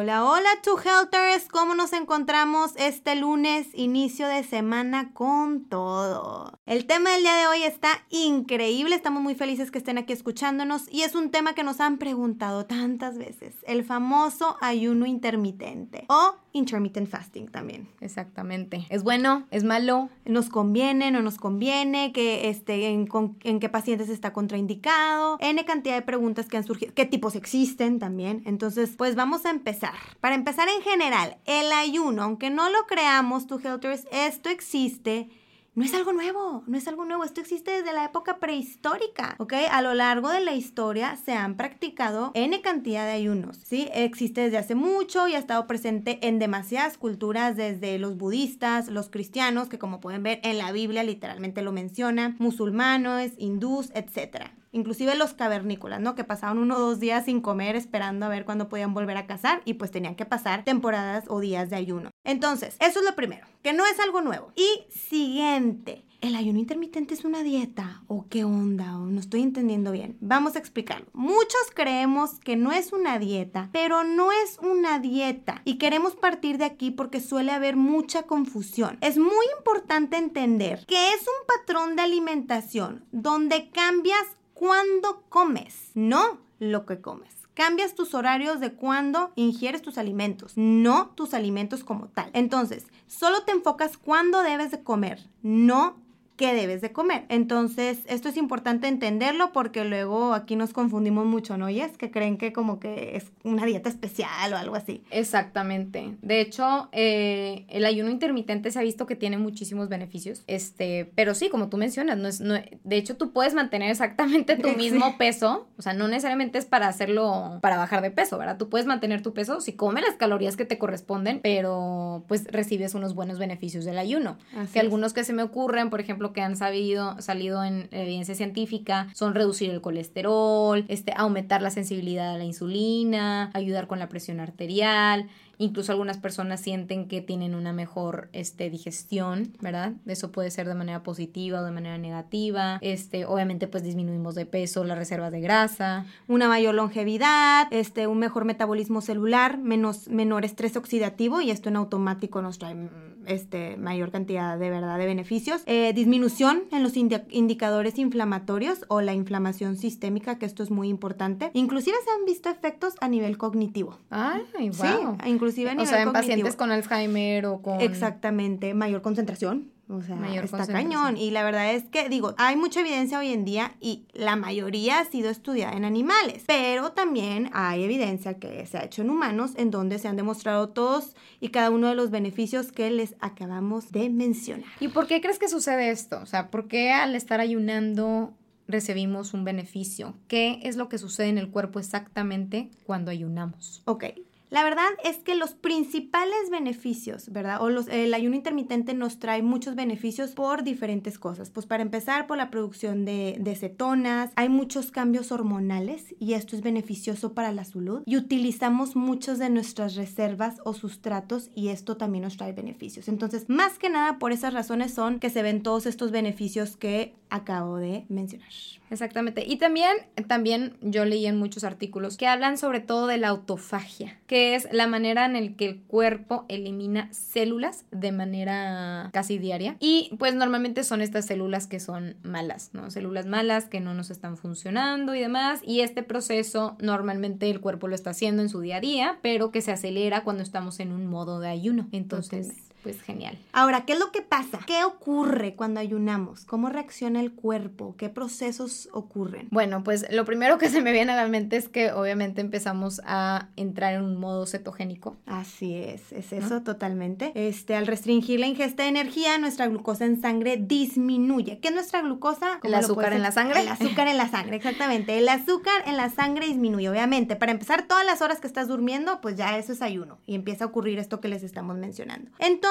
Hola, hola, Two Helters. ¿Cómo nos encontramos este lunes, inicio de semana con todo? El tema del día de hoy está increíble. Estamos muy felices que estén aquí escuchándonos y es un tema que nos han preguntado tantas veces: el famoso ayuno intermitente o intermittent fasting también. Exactamente. ¿Es bueno? ¿Es malo? ¿Nos conviene? ¿No nos conviene? ¿Qué, este, en, en qué pacientes está contraindicado? N cantidad de preguntas que han surgido. ¿Qué tipos existen también? Entonces, pues vamos a empezar. Para empezar en general, el ayuno, aunque no lo creamos, tu Helters, esto existe no es algo nuevo, no es algo nuevo, esto existe desde la época prehistórica, ¿ok? A lo largo de la historia se han practicado N cantidad de ayunos, ¿sí? Existe desde hace mucho y ha estado presente en demasiadas culturas, desde los budistas, los cristianos, que como pueden ver en la Biblia literalmente lo menciona, musulmanes, hindús, etcétera inclusive los cavernícolas, ¿no? Que pasaban uno o dos días sin comer esperando a ver cuándo podían volver a cazar y pues tenían que pasar temporadas o días de ayuno. Entonces, eso es lo primero, que no es algo nuevo. Y siguiente. ¿El ayuno intermitente es una dieta? ¿O qué onda? ¿O no estoy entendiendo bien? Vamos a explicarlo. Muchos creemos que no es una dieta, pero no es una dieta. Y queremos partir de aquí porque suele haber mucha confusión. Es muy importante entender que es un patrón de alimentación donde cambias cuándo comes, no lo que comes. Cambias tus horarios de cuándo ingieres tus alimentos, no tus alimentos como tal. Entonces, solo te enfocas cuándo debes de comer, no qué debes de comer. Entonces, esto es importante entenderlo porque luego aquí nos confundimos mucho, ¿no? Y es que creen que como que es una dieta especial o algo así. Exactamente. De hecho, eh, el ayuno intermitente se ha visto que tiene muchísimos beneficios. Este, pero sí, como tú mencionas, no es, no, de hecho, tú puedes mantener exactamente tu mismo peso. O sea, no necesariamente es para hacerlo, para bajar de peso, ¿verdad? Tú puedes mantener tu peso si comes las calorías que te corresponden, pero pues recibes unos buenos beneficios del ayuno. que algunos que se me ocurren, por ejemplo, que han sabido, salido en evidencia científica son reducir el colesterol, este, aumentar la sensibilidad a la insulina, ayudar con la presión arterial, Incluso algunas personas sienten que tienen una mejor este, digestión, ¿verdad? Eso puede ser de manera positiva o de manera negativa. Este, obviamente, pues disminuimos de peso, las reservas de grasa. Una mayor longevidad, este, un mejor metabolismo celular, menos, menor estrés oxidativo y esto en automático nos trae este, mayor cantidad de verdad de beneficios. Eh, disminución en los indicadores inflamatorios o la inflamación sistémica, que esto es muy importante. Inclusive se han visto efectos a nivel cognitivo. Ay, wow. Sí, inclusive a nivel O sea, en pacientes con Alzheimer o con... Exactamente, mayor concentración o sea, está cañón. Y la verdad es que, digo, hay mucha evidencia hoy en día y la mayoría ha sido estudiada en animales, pero también hay evidencia que se ha hecho en humanos en donde se han demostrado todos y cada uno de los beneficios que les acabamos de mencionar. ¿Y por qué crees que sucede esto? O sea, ¿por qué al estar ayunando recibimos un beneficio? ¿Qué es lo que sucede en el cuerpo exactamente cuando ayunamos? Ok, la verdad es que los principales beneficios, ¿verdad? O los, el ayuno intermitente nos trae muchos beneficios por diferentes cosas. Pues para empezar, por la producción de, de cetonas, hay muchos cambios hormonales y esto es beneficioso para la salud. Y utilizamos muchos de nuestras reservas o sustratos y esto también nos trae beneficios. Entonces, más que nada por esas razones son que se ven todos estos beneficios que acabo de mencionar. Exactamente. Y también, también yo leí en muchos artículos que hablan sobre todo de la autofagia, que es la manera en la que el cuerpo elimina células de manera casi diaria. Y pues normalmente son estas células que son malas, ¿no? Células malas que no nos están funcionando y demás. Y este proceso normalmente el cuerpo lo está haciendo en su día a día, pero que se acelera cuando estamos en un modo de ayuno. Entonces... pues genial. Ahora, ¿qué es lo que pasa? ¿Qué ocurre cuando ayunamos? ¿Cómo reacciona el cuerpo? ¿Qué procesos ocurren? Bueno, pues lo primero que se me viene a la mente es que obviamente empezamos a entrar en un modo cetogénico. Así es, es eso totalmente. Este, al restringir la ingesta de energía, nuestra glucosa en sangre disminuye. ¿Qué es nuestra glucosa? ¿El azúcar en la sangre? El azúcar en la sangre, exactamente. El azúcar en la sangre disminuye, obviamente. Para empezar, todas las horas que estás durmiendo, pues ya eso es ayuno y empieza a ocurrir esto que les estamos mencionando. Entonces,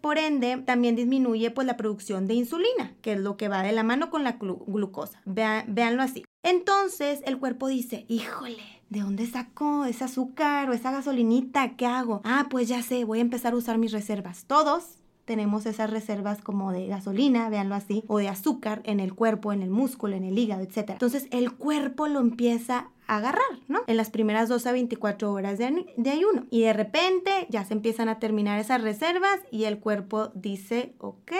por ende, también disminuye pues la producción de insulina, que es lo que va de la mano con la glucosa. Vean, véanlo así. Entonces, el cuerpo dice, híjole, ¿de dónde saco ese azúcar o esa gasolinita? ¿Qué hago? Ah, pues ya sé, voy a empezar a usar mis reservas. Todos tenemos esas reservas como de gasolina, véanlo así, o de azúcar en el cuerpo, en el músculo, en el hígado, etc. Entonces el cuerpo lo empieza agarrar, ¿no? En las primeras 12 a 24 horas de, de, ayuno. Y de repente ya se empiezan a terminar esas reservas y el cuerpo dice, ok,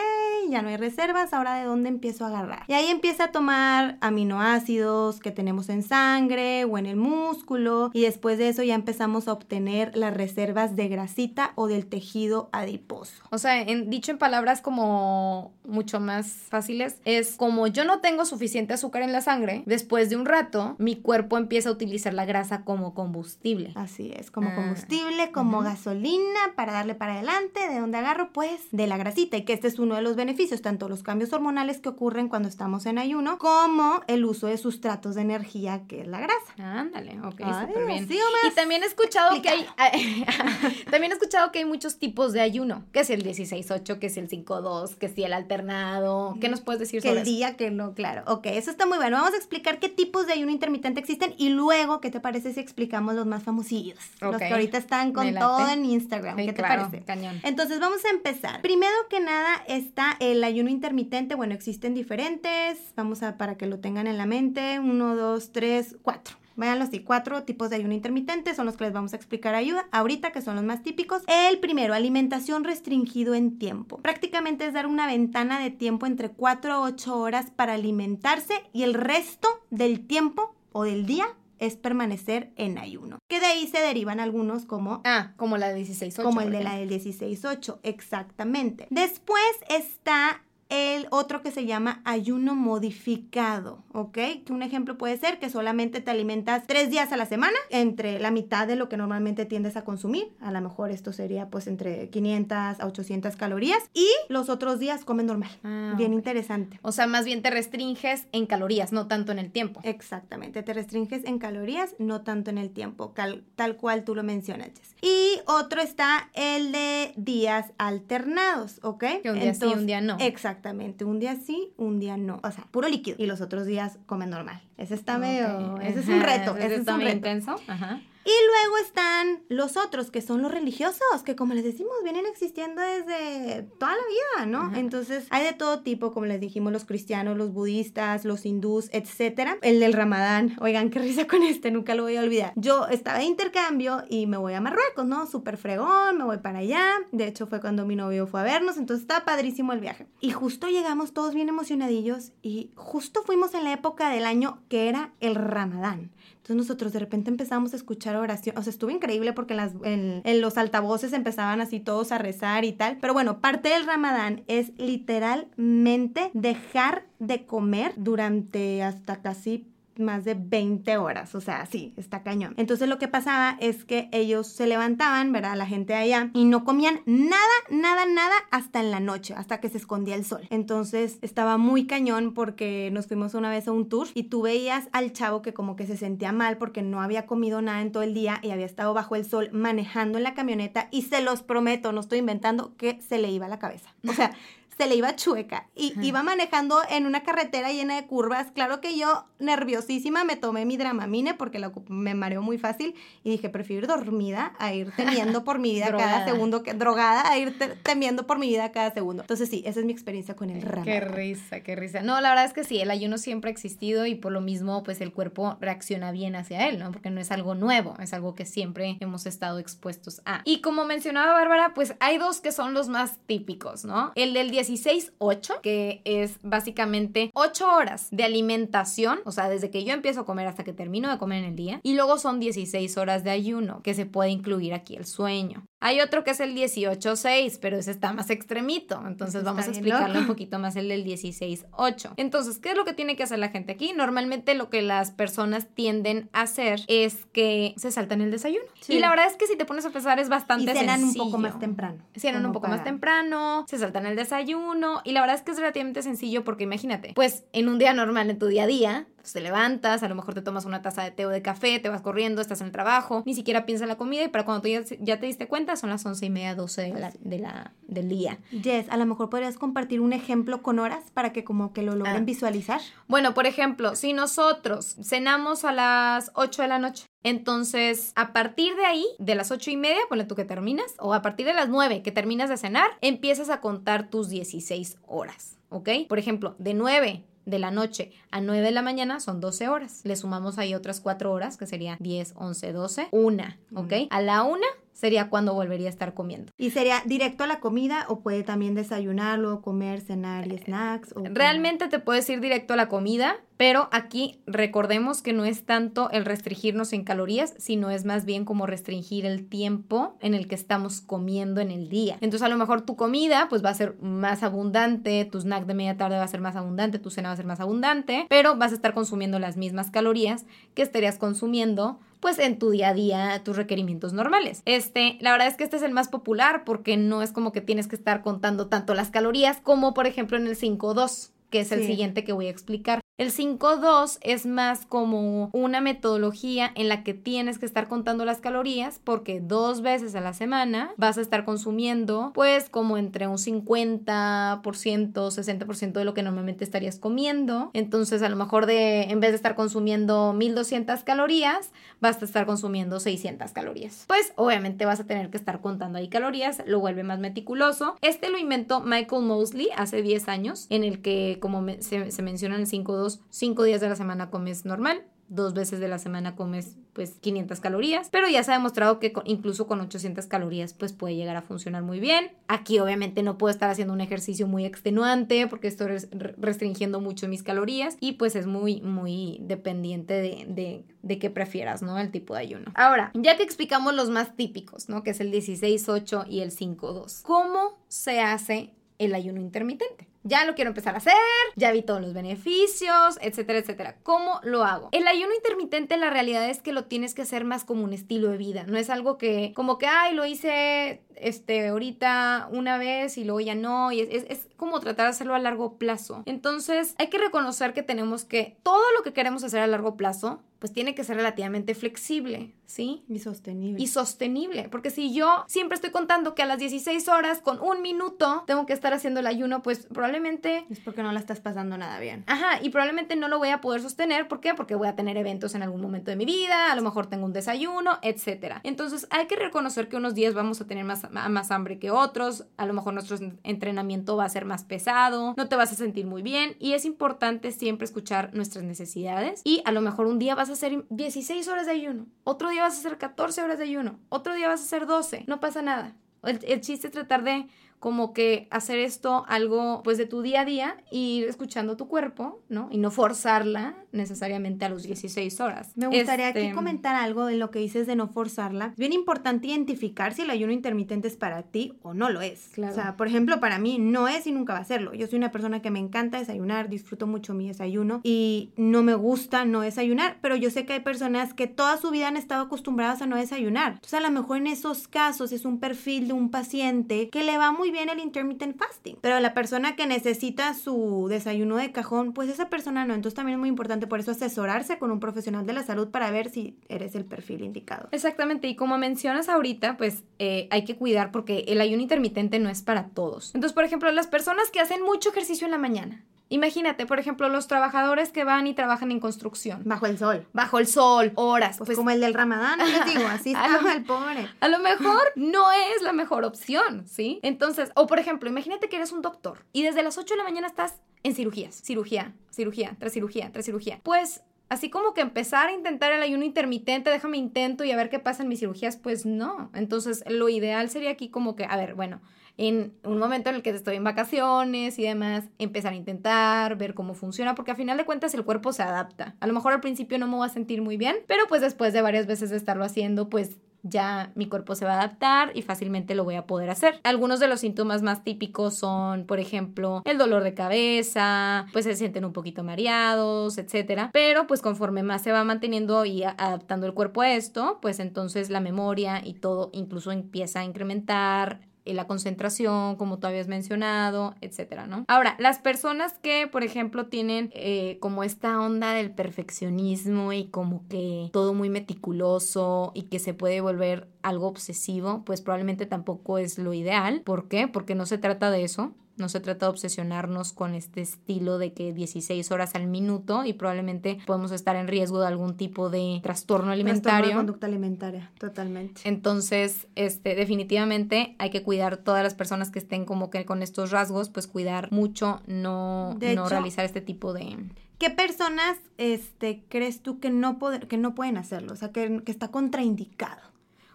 ya no hay reservas, ahora de dónde empiezo a agarrar. Y ahí empieza a tomar aminoácidos que tenemos en sangre o en el músculo y después de eso ya empezamos a obtener las reservas de grasita o del tejido adiposo. O sea, en, dicho en palabras como mucho más fáciles, es como yo no tengo suficiente azúcar en la sangre, después de un rato mi cuerpo empieza a utilizar la grasa como combustible. Así es, como ah, combustible, como gasolina para darle para adelante. ¿De dónde agarro? Pues de la grasita. Y que este es uno de los beneficios, tanto los cambios hormonales que ocurren cuando estamos en ayuno, como el uso de sustratos de energía, que es la grasa. Ándale, ok, súper bien. y también he escuchado que hay, también he escuchado que hay muchos tipos de ayuno, que es el 16-8, que es el 5-2, que es el alternado. ¿Qué nos puedes decir que sobre el día que no, claro. Ok, eso está muy bueno. Vamos a explicar qué tipos de ayuno intermitente existen y luego, ¿qué te parece si explicamos los más famosillos? Los que ahorita están con todo en Instagram. ¿Qué te parece? Cañón. Entonces vamos a empezar. Primero que nada está el ayuno intermitente. Bueno, existen diferentes. Vamos a, para que lo tengan en la mente. Uno, dos, tres, cuatro. Véanlo así, cuatro tipos de ayuno intermitente son los que les vamos a explicar ayuda ahorita, que son los más típicos. El primero, alimentación restringido en tiempo. Prácticamente es dar una ventana de tiempo entre 4 a 8 horas para alimentarse y el resto del tiempo o del día es permanecer en ayuno. Que de ahí se derivan algunos como... Ah, como la de 16-8. Como el de la del 16-8, exactamente. Después está el otro que se llama ayuno modificado, ¿ok? Que un ejemplo puede ser que solamente te alimentas tres días a la semana, entre la mitad de lo que normalmente tiendes a consumir, a lo mejor esto sería pues entre 500 a 800 calorías, y los otros días comen normal. Ah, bien interesante. O sea, más bien te restringes en calorías, no tanto en el tiempo. Exactamente, te restringes en calorías, no tanto en el tiempo, tal cual tú lo mencionas. Y otro está el de días alternados, ¿ok? Que un día sí, un día no. Exacto Exactamente, un día sí, un día no. O sea, puro líquido. Y los otros días comen normal. Ese está medio. Ese es un reto. ese, es un reto. intenso. Ajá. Y luego están los otros, que son los religiosos, que como les decimos, vienen existiendo desde toda la vida, ¿no? Entonces, hay de todo tipo, como les dijimos, los cristianos, los budistas, los hindús, etcétera. El del ramadán, oigan, qué risa con este, nunca lo voy a olvidar. Yo estaba de intercambio y me voy a Marruecos, ¿no? Súper fregón, me voy para allá. De hecho, fue cuando mi novio fue a vernos, entonces estaba padrísimo el viaje. Y justo llegamos todos bien emocionadillos y justo fuimos en la época del año que era el ramadán. Entonces nosotros de repente empezamos a escuchar oración, o sea, estuvo increíble porque en, en, los altavoces empezaban así todos a rezar y tal. Pero bueno, parte del ramadán es literalmente dejar de comer durante hasta casi más de 20 horas, o sea, sí, está cañón. Entonces lo que pasaba es que ellos se levantaban, ¿verdad? La gente allá y no comían nada, nada, nada hasta en la noche, hasta que se escondía el sol. Entonces estaba muy cañón porque nos fuimos una vez a un tour y tú veías al chavo que como que se sentía mal porque no había comido nada en todo el día y había estado bajo el sol manejando en la camioneta y se los prometo, no estoy inventando, que se le iba la cabeza. O sea, se le iba chueca y iba manejando en una carretera llena de curvas. Claro que yo, nerviosísima, me tomé mi dramamine porque me mareó muy fácil y dije, prefiero ir dormida a ir temiendo por mi vida cada segundo, que, drogada a ir temiendo por mi vida cada segundo. Entonces sí, esa es mi experiencia con el ramadán. Qué risa, qué risa. No, la verdad es que sí, el ayuno siempre ha existido y por lo mismo, pues el cuerpo reacciona bien hacia él, ¿no? Porque no es algo nuevo, es algo que siempre hemos estado expuestos a. Y como mencionaba Bárbara, pues hay dos que son los más típicos, ¿no? El del 10 16-8, que es básicamente 8 horas de alimentación, o sea, desde que yo empiezo a comer hasta que termino de comer en el día, y luego son 16 horas de ayuno, que se puede incluir aquí el sueño. Hay otro que es el 18-6, pero ese está más extremito. Entonces vamos a explicarle un poquito más el del 16-8. Entonces, ¿qué es lo que tiene que hacer la gente aquí? Normalmente lo que las personas tienden a hacer es que se saltan el desayuno. Y la verdad es que si te pones a pensar es bastante y cenan un poco más temprano. Cenan un poco más temprano, se saltan el desayuno y la verdad es que es relativamente sencillo porque imagínate, pues en un día normal, en tu día a día, pues te levantas, a lo mejor te tomas una taza de té o de café, te vas corriendo, estás en el trabajo, ni siquiera piensas en la comida y para cuando tú ya, te diste cuenta son las once y media, doce de la, de la, del día. Jess, a lo mejor podrías compartir un ejemplo con horas para que como que lo logren ah. visualizar. Bueno, por ejemplo, si nosotros cenamos a las 8 de la noche, entonces, a partir de ahí, de las ocho y media, ponle tú que terminas, o a partir de las 9 que terminas de cenar, empiezas a contar tus 16 horas, ¿ok? Por ejemplo, de 9 de la noche a 9 de la mañana son 12 horas. Le sumamos ahí otras 4 horas, que sería 10, 11, 12, 1, ¿ok? A la 1 sería cuando volvería a estar comiendo. ¿Y sería directo a la comida o puede también desayunarlo, comer, cenar y snacks? Realmente te puedes ir directo a la comida, pero aquí recordemos que no es tanto el restringirnos en calorías, sino es más bien como restringir el tiempo en el que estamos comiendo en el día. Entonces a lo mejor tu comida pues va a ser más abundante, tu snack de media tarde va a ser más abundante, tu cena va a ser más abundante, pero vas a estar consumiendo las mismas calorías que estarías consumiendo pues en tu día a día tus requerimientos normales. Este, la verdad es que este es el más popular porque no es como que tienes que estar contando tanto las calorías como por ejemplo en el 5-2 que es el siguiente que voy a explicar. El 5-2 es más como una metodología en la que tienes que estar contando las calorías porque dos veces a la semana vas a estar consumiendo pues como entre un 50%, 60% de lo que normalmente estarías comiendo. Entonces a lo mejor de en vez de estar consumiendo 1200 calorías, vas a estar consumiendo 600 calorías. Pues obviamente vas a tener que estar contando ahí calorías, lo vuelve más meticuloso. Este lo inventó Michael Mosley hace 10 años en el que como se, se menciona en el 5-2 cinco días de la semana comes normal, dos veces de la semana comes pues 500 calorías, pero ya se ha demostrado que incluso con 800 calorías pues puede llegar a funcionar muy bien. Aquí obviamente no puedo estar haciendo un ejercicio muy extenuante porque estoy restringiendo mucho mis calorías y pues es muy muy dependiente de, de, qué prefieras, ¿no? El tipo de ayuno. Ahora, ya que explicamos los más típicos, ¿no? Que es el 16-8 y el 5-2. ¿Cómo se hace el ayuno intermitente? Ya lo quiero empezar a hacer, ya vi todos los beneficios, etcétera, etcétera. ¿Cómo lo hago? El ayuno intermitente la realidad es que lo tienes que hacer más como un estilo de vida, no es algo que como que, ay, lo hice este, ahorita una vez y luego ya no, y es, es, como tratar de hacerlo a largo plazo. Entonces hay que reconocer que tenemos que todo lo que queremos hacer a largo plazo pues tiene que ser relativamente flexible, ¿sí? Y sostenible. Y sostenible, porque si yo siempre estoy contando que a las 16 horas con un minuto tengo que estar haciendo el ayuno, pues probablemente... Es porque no la estás pasando nada bien. Ajá, y probablemente no lo voy a poder sostener, ¿por qué? Porque voy a tener eventos en algún momento de mi vida, a lo mejor tengo un desayuno, etc. Entonces hay que reconocer que unos días vamos a tener más, hambre que otros, a lo mejor nuestro entrenamiento va a ser más pesado, no te vas a sentir muy bien y es importante siempre escuchar nuestras necesidades y a lo mejor un día vas a hacer 16 horas de ayuno, otro día vas a hacer 14 horas de ayuno, otro día vas a hacer 12, no pasa nada. El, el chiste es tratar de como que hacer esto algo pues de tu día a día y ir escuchando tu cuerpo, ¿no? Y no forzarla necesariamente a los 16 horas. Me gustaría aquí este, comentar algo de lo que dices de no forzarla. Es bien importante identificar si el ayuno intermitente es para ti o no lo es. O sea, por ejemplo, para mí no es y nunca va a serlo. Yo soy una persona que me encanta desayunar, disfruto mucho mi desayuno y no me gusta no desayunar, pero yo sé que hay personas que toda su vida han estado acostumbradas a no desayunar. Entonces, a lo mejor en esos casos es un perfil de un paciente que le va muy bien el intermittent fasting. Pero la persona que necesita su desayuno de cajón, pues esa persona no. Entonces también es muy importante por eso asesorarse con un profesional de la salud para ver si eres el perfil indicado. Exactamente. Y como mencionas ahorita, pues eh, hay que cuidar porque el ayuno intermitente no es para todos. Entonces, por ejemplo, las personas que hacen mucho ejercicio en la mañana, Imagínate, por ejemplo, los trabajadores que van y trabajan en construcción. Bajo el sol. Bajo el sol, horas. Pues, pues como el del ramadán, les digo, así está el pobre. A lo mejor no es la mejor opción, ¿sí? Entonces, o por ejemplo, imagínate que eres un doctor y desde las 8 de la mañana estás en cirugías. Cirugía, cirugía, tras cirugía, tras cirugía. Pues así como que empezar a intentar el ayuno intermitente, déjame intento y a ver qué pasa en mis cirugías, pues no. Entonces, lo ideal sería aquí como que, a ver, bueno, en un momento en el que estoy en vacaciones y demás, empezar a intentar, ver cómo funciona, porque a final de cuentas el cuerpo se adapta. A lo mejor al principio no me voy a sentir muy bien, pero pues después de varias veces de estarlo haciendo, pues ya mi cuerpo se va a adaptar y fácilmente lo voy a poder hacer. Algunos de los síntomas más típicos son, por ejemplo, el dolor de cabeza, pues se sienten un poquito mareados, etcétera. Pero pues conforme más se va manteniendo y adaptando el cuerpo a esto, pues entonces la memoria y todo incluso empieza a incrementar, la concentración, como tú habías mencionado, etcétera, ¿no? Ahora, las personas que, por ejemplo, tienen eh, como esta onda del perfeccionismo y como que todo muy meticuloso y que se puede volver algo obsesivo, pues probablemente tampoco es lo ideal. ¿Por qué? Porque no se trata de eso. No se trata de obsesionarnos con este estilo de que 16 horas al minuto y probablemente podemos estar en riesgo de algún tipo de trastorno alimentario. Trastorno de conducta alimentaria, totalmente. Entonces, este, definitivamente hay que cuidar todas las personas que estén como que con estos rasgos, pues cuidar mucho, no, no realizar este tipo de... ¿Qué personas este, crees tú que no, que no pueden hacerlo? O sea, que, que está contraindicado.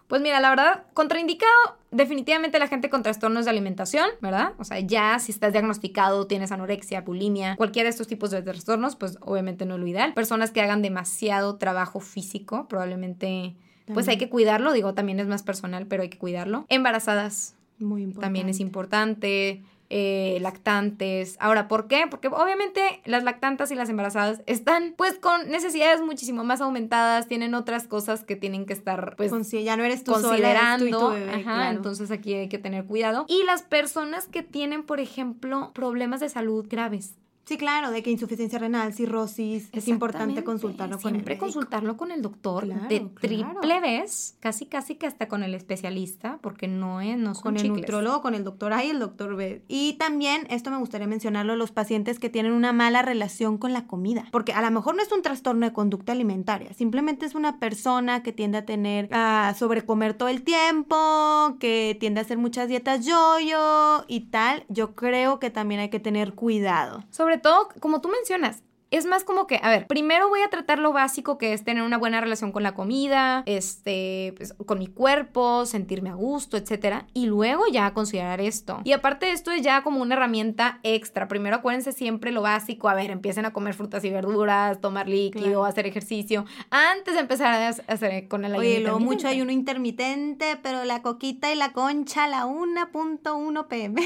Pues mira, la verdad, contraindicado definitivamente la gente con trastornos de alimentación, ¿verdad? O sea, ya si estás diagnosticado, tienes anorexia, bulimia, cualquiera de estos tipos de trastornos, pues obviamente no es lo ideal. Personas que hagan demasiado trabajo físico, probablemente, pues hay que cuidarlo, digo, también es más personal, pero hay que cuidarlo. Embarazadas. Muy importante. También es importante. Eh, lactantes. Ahora, ¿por qué? Porque obviamente las lactantas y las embarazadas están pues con necesidades muchísimo más aumentadas, tienen otras cosas que tienen que estar pues ya no eres tú considerando. Ajá, entonces aquí hay que tener cuidado. Y las personas que tienen, por ejemplo, problemas de salud graves. Sí, claro, de que insuficiencia renal, cirrosis, es importante consultarlo con el Siempre consultarlo con el doctor de triple vez, casi casi que hasta con el especialista, porque no es no con el nutrólogo, con el doctor A y el doctor B. Y también esto me gustaría mencionarlo los pacientes que tienen una mala relación con la comida, porque a lo mejor no es un trastorno de conducta alimentaria, simplemente es una persona que tiende a tener a sobrecomer todo el tiempo, que tiende a hacer muchas dietas yo-yo y tal. Yo creo que también hay que tener cuidado. Sobre todo, como tú mencionas, es más como que, a ver, primero voy a tratar lo básico que es tener una buena relación con la comida, este, pues, con mi cuerpo, sentirme a gusto, etcétera, y luego ya considerar esto. Y aparte esto es ya como una herramienta extra. Primero acuérdense siempre lo básico, a ver, empiecen a comer frutas y verduras, tomar líquido, hacer ejercicio, antes de empezar a hacer con el ayuno. Oye, luego mucho ayuno intermitente, pero la coquita y la concha la 1.1 pm.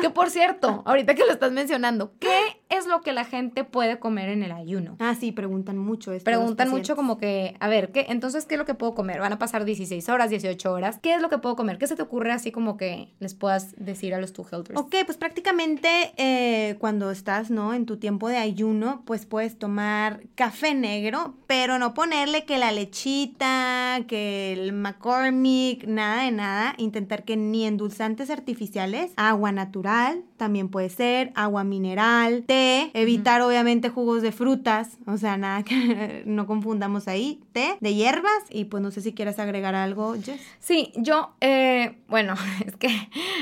que por cierto, ahorita que lo estás mencionando, ¿qué es lo que la gente puede comer en el ayuno? Ah, sí, preguntan mucho esto. Preguntan mucho como que, a ver, ¿qué, entonces, ¿qué es lo que puedo comer? Van a pasar 16 horas, 18 horas. ¿Qué es lo que puedo comer? ¿Qué se te ocurre así como que les puedas decir a los two healthers? Ok, pues prácticamente eh, cuando estás, ¿no? En tu tiempo de ayuno, pues puedes tomar café negro, pero no ponerle que la lechita, que el McCormick, nada de nada. Intentar que ni endulzantes artificiales, agua natural, también puede ser, agua mineral, té, evitar obviamente jugos de frutas, o sea, nada que no confundamos ahí, té de hierbas y pues no sé si quieres agregar algo, Jess. Sí, yo, eh, bueno, es que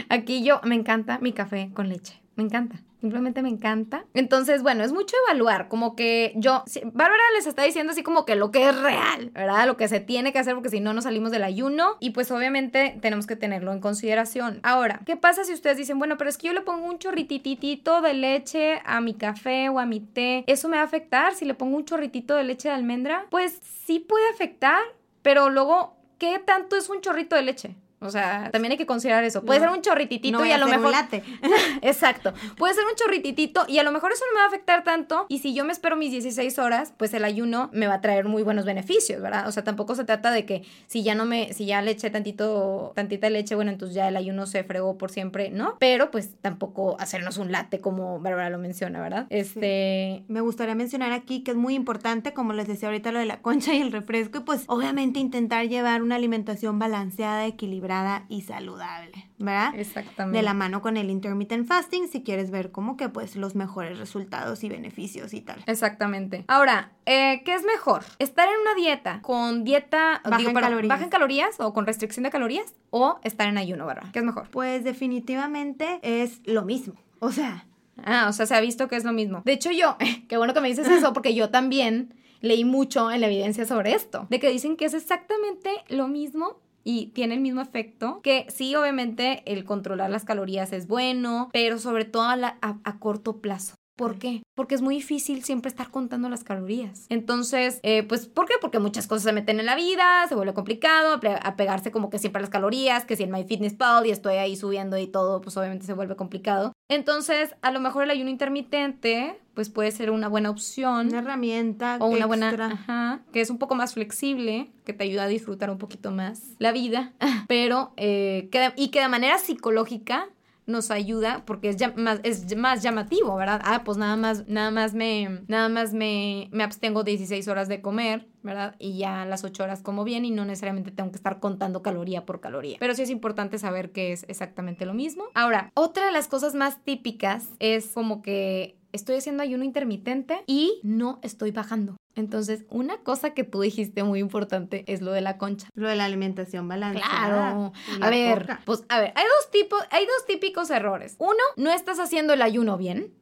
aquí yo me encanta mi café con leche, me encanta. Simplemente me encanta. Entonces, bueno, es mucho evaluar, como que yo, Bárbara les está diciendo así como que lo que es real, ¿verdad? Lo que se tiene que hacer porque si no, no salimos del ayuno y pues obviamente tenemos que tenerlo en consideración. Ahora, ¿qué pasa si ustedes dicen, bueno, pero es que yo le pongo un chorrititito de leche a mi café o a mi té? ¿Eso me va a afectar si le pongo un chorritito de leche de almendra? Pues sí puede afectar, pero luego, ¿qué tanto es un chorrito de leche? O sea, también hay que considerar eso. Puede ser un chorrititito y a lo mejor. Exacto. Puede ser un chorrititito y a lo mejor eso no me va a afectar tanto. Y si yo me espero mis 16 horas, pues el ayuno me va a traer muy buenos beneficios, ¿verdad? O sea, tampoco se trata de que si ya no me, si ya le eché tantito, tantita leche, bueno, entonces ya el ayuno se fregó por siempre, ¿no? Pero pues tampoco hacernos un latte como Bárbara lo menciona, ¿verdad? Este. Me gustaría mencionar aquí que es muy importante, como les decía ahorita, lo de la concha y el refresco, y pues obviamente intentar llevar una alimentación balanceada, equilibrada y saludable, ¿verdad? Exactamente. De la mano con el intermittent fasting si quieres ver como que pues los mejores resultados y beneficios y tal. Exactamente. Ahora, eh, ¿qué es mejor? ¿Estar en una dieta con dieta baja, en calorías. baja en calorías o con restricción de calorías o estar en ayuno, ¿verdad? ¿Qué es mejor? Pues definitivamente es lo mismo. O sea, Ah, o sea, se ha visto que es lo mismo. De hecho, yo, qué bueno que me dices eso, porque yo también leí mucho en la evidencia sobre esto, de que dicen que es exactamente lo mismo y tiene el mismo efecto, que sí, obviamente el controlar las calorías es bueno, pero sobre todo a, a corto plazo. ¿Por qué? porque es muy difícil siempre estar contando las calorías. Entonces, eh, pues, ¿por qué? Porque muchas cosas se meten en la vida, se vuelve complicado, apegarse como que siempre a las calorías, que si en MyFitnessPal y estoy ahí subiendo y todo, pues obviamente se vuelve complicado. Entonces, a lo mejor el ayuno intermitente, pues puede ser una buena opción. Una herramienta. O una buena, ajá, que es un poco más flexible, que te ayuda a disfrutar un poquito más la vida, pero, eh, y que de manera psicológica nos ayuda porque es, más, es más llamativo, ¿verdad? Ah, pues nada más, nada más me, nada más me, me abstengo 16 horas de comer, ¿verdad? Y ya las 8 horas como bien y no necesariamente tengo que estar contando caloría por caloría. Pero sí es importante saber que es exactamente lo mismo. Ahora, otra de las cosas más típicas es como que estoy haciendo ayuno intermitente y no estoy bajando. Entonces, una cosa que tú dijiste muy importante es lo de la concha. Lo de la alimentación balanceada. Claro. A ver, pues a ver, hay dos tipos, hay dos típicos errores. Uno, no estás haciendo el ayuno bien.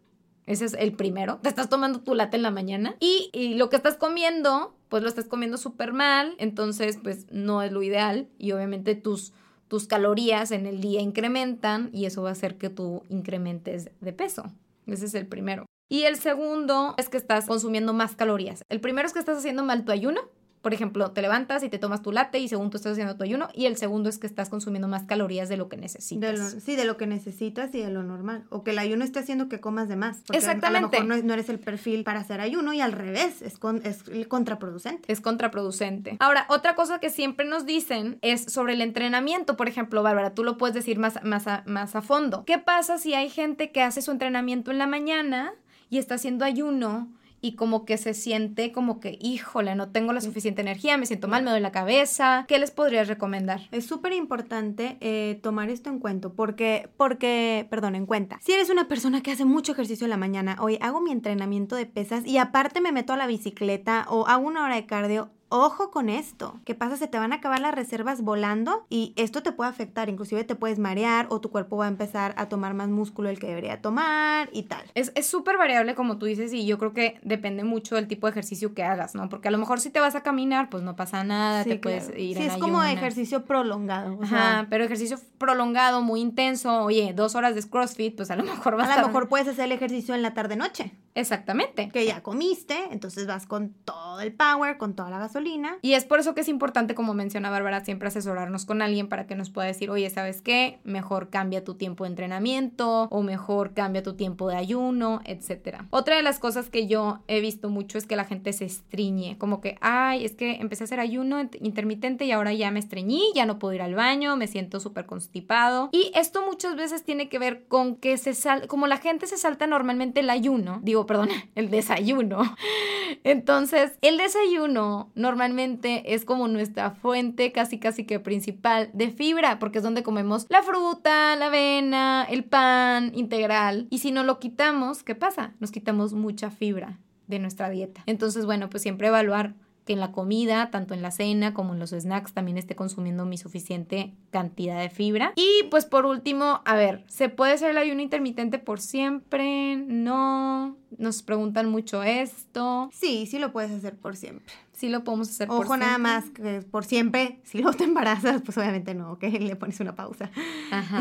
Ese es el primero. Te estás tomando tu lata en la mañana y, y lo que estás comiendo, pues lo estás comiendo súper mal. Entonces, pues no es lo ideal y obviamente tus tus calorías en el día incrementan y eso va a hacer que tú incrementes de peso. Ese es el primero. Y el segundo es que estás consumiendo más calorías. El primero es que estás haciendo mal tu ayuno. Por ejemplo, te levantas y te tomas tu latte y según tú estás haciendo tu ayuno. Y el segundo es que estás consumiendo más calorías de lo que necesitas. sí, de lo que necesitas y de lo normal. O que el ayuno esté haciendo que comas de más. Exactamente. A lo mejor no, eres el perfil para hacer ayuno y al revés, es, es contraproducente. Es contraproducente. Ahora, otra cosa que siempre nos dicen es sobre el entrenamiento. Por ejemplo, Bárbara, tú lo puedes decir más, más, más a fondo. ¿Qué pasa si hay gente que hace su entrenamiento en la mañana? Y está haciendo ayuno y como que se siente como que, híjole, no tengo la suficiente energía, me siento mal, me duele la cabeza. ¿Qué les podrías recomendar? Es súper importante eh, tomar esto en cuenta, porque, porque, perdón, en cuenta. Si eres una persona que hace mucho ejercicio en la mañana, hoy hago mi entrenamiento de pesas y aparte me meto a la bicicleta o hago una hora de cardio, Ojo con esto. ¿Qué pasa? Se te van a acabar las reservas volando y esto te puede afectar. Inclusive te puedes marear o tu cuerpo va a empezar a tomar más músculo del que debería tomar y tal. Es súper variable como tú dices y yo creo que depende mucho del tipo de ejercicio que hagas, ¿no? Porque a lo mejor si te vas a caminar, pues no pasa nada, te puedes ir Sí, es como ejercicio prolongado. Ajá, pero ejercicio prolongado, muy intenso, oye, dos horas de CrossFit, pues a lo mejor vas a... A lo mejor puedes hacer el ejercicio en la tarde-noche. Exactamente. Que ya comiste, entonces vas con todo el power, con toda la gasolina y es por eso que es importante, como menciona Bárbara, siempre asesorarnos con alguien para que nos pueda decir, oye, ¿sabes qué? Mejor cambia tu tiempo de entrenamiento o mejor cambia tu tiempo de ayuno, etc. Otra de las cosas que yo he visto mucho es que la gente se estriñe, como que, ay, es que empecé a hacer ayuno intermitente y ahora ya me estreñí, ya no puedo ir al baño, me siento súper constipado. Y esto muchas veces tiene que ver con que se sal, como la gente se salta normalmente el ayuno, digo, perdón, el desayuno. Entonces, el desayuno normalmente es como nuestra fuente casi casi que principal de fibra, porque es donde comemos la fruta, la avena, el pan integral. Y si no lo quitamos, ¿qué pasa? Nos quitamos mucha fibra de nuestra dieta. Entonces, bueno, pues siempre evaluar que en la comida, tanto en la cena como en los snacks, también esté consumiendo mi suficiente cantidad de fibra. Y pues por último, a ver, ¿se puede hacer el ayuno intermitente por siempre? No. Nos preguntan mucho esto. Sí, sí lo puedes hacer por siempre sí lo podemos hacer Ojo, por siempre. nada más que por siempre, si luego te embarazas, pues obviamente no, que le pones una pausa.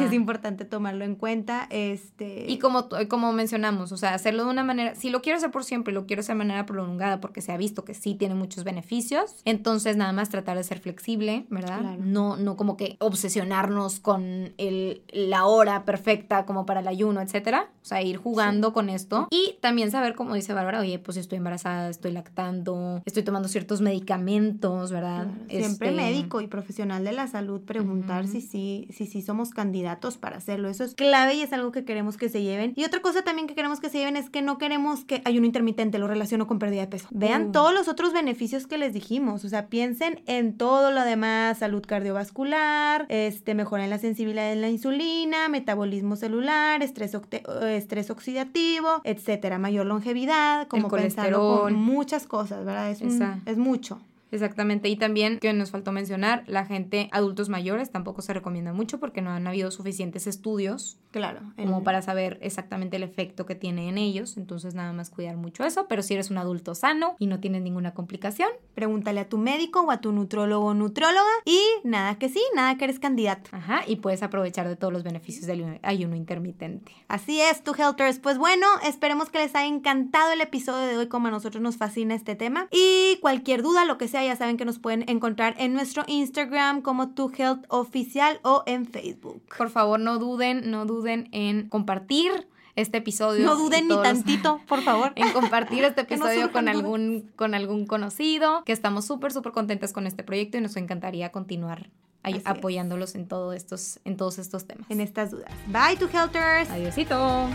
Es importante tomarlo en cuenta. Este... Y como, como mencionamos, o sea, hacerlo de una manera, si lo quiero hacer por siempre y lo quiero hacer de manera prolongada porque se ha visto que sí tiene muchos beneficios, entonces nada más tratar de ser flexible, ¿verdad? No, no como que obsesionarnos con el, la hora perfecta como para el ayuno, etcétera. O sea, ir jugando con esto. Y también saber, como dice Bárbara, oye, pues estoy embarazada, estoy lactando, estoy tomando cierto medicamentos, ¿verdad? Siempre este, médico y profesional de la salud preguntar si sí si, si, somos candidatos para hacerlo. Eso es clave y es algo que queremos que se lleven. Y otra cosa también que queremos que se lleven es que no queremos que hay un intermitente, lo relaciono con pérdida de peso. Vean todos los otros beneficios que les dijimos, o sea, piensen en todo lo demás, salud cardiovascular, este, mejora en la sensibilidad de la insulina, metabolismo celular, estrés, estrés oxidativo, etcétera, mayor longevidad, como colesterol, muchas cosas, ¿verdad? Es, es mucho. Exactamente, y también que nos faltó mencionar, la gente, adultos mayores, tampoco se recomienda mucho porque no han habido suficientes estudios Claro. como para saber exactamente el efecto que tiene en ellos, entonces nada más cuidar mucho eso, pero si eres un adulto sano y no tienes ninguna complicación, Pregúntale a tu médico o a tu nutrólogo o nutróloga y nada que sí, nada que eres candidato. ajá, y puedes aprovechar de todos los beneficios del ayuno intermitente. Así es, tu Helters. Pues bueno, esperemos que les haya encantado el episodio de hoy como a nosotros nos fascina este tema. Y cualquier duda, lo que sea, ya saben que nos pueden encontrar en nuestro Instagram como tu Health Oficial o en Facebook. Por favor, no duden, no duden en compartir este episodio. No duden ni todos tantito, por favor. en compartir este episodio con dudas. algún, con algún conocido, que estamos súper, súper contentas con este proyecto y nos encantaría continuar es. apoyándolos en, todo estos, en todos estos temas. En estas dudas. Bye, tu Helters. Adiósito.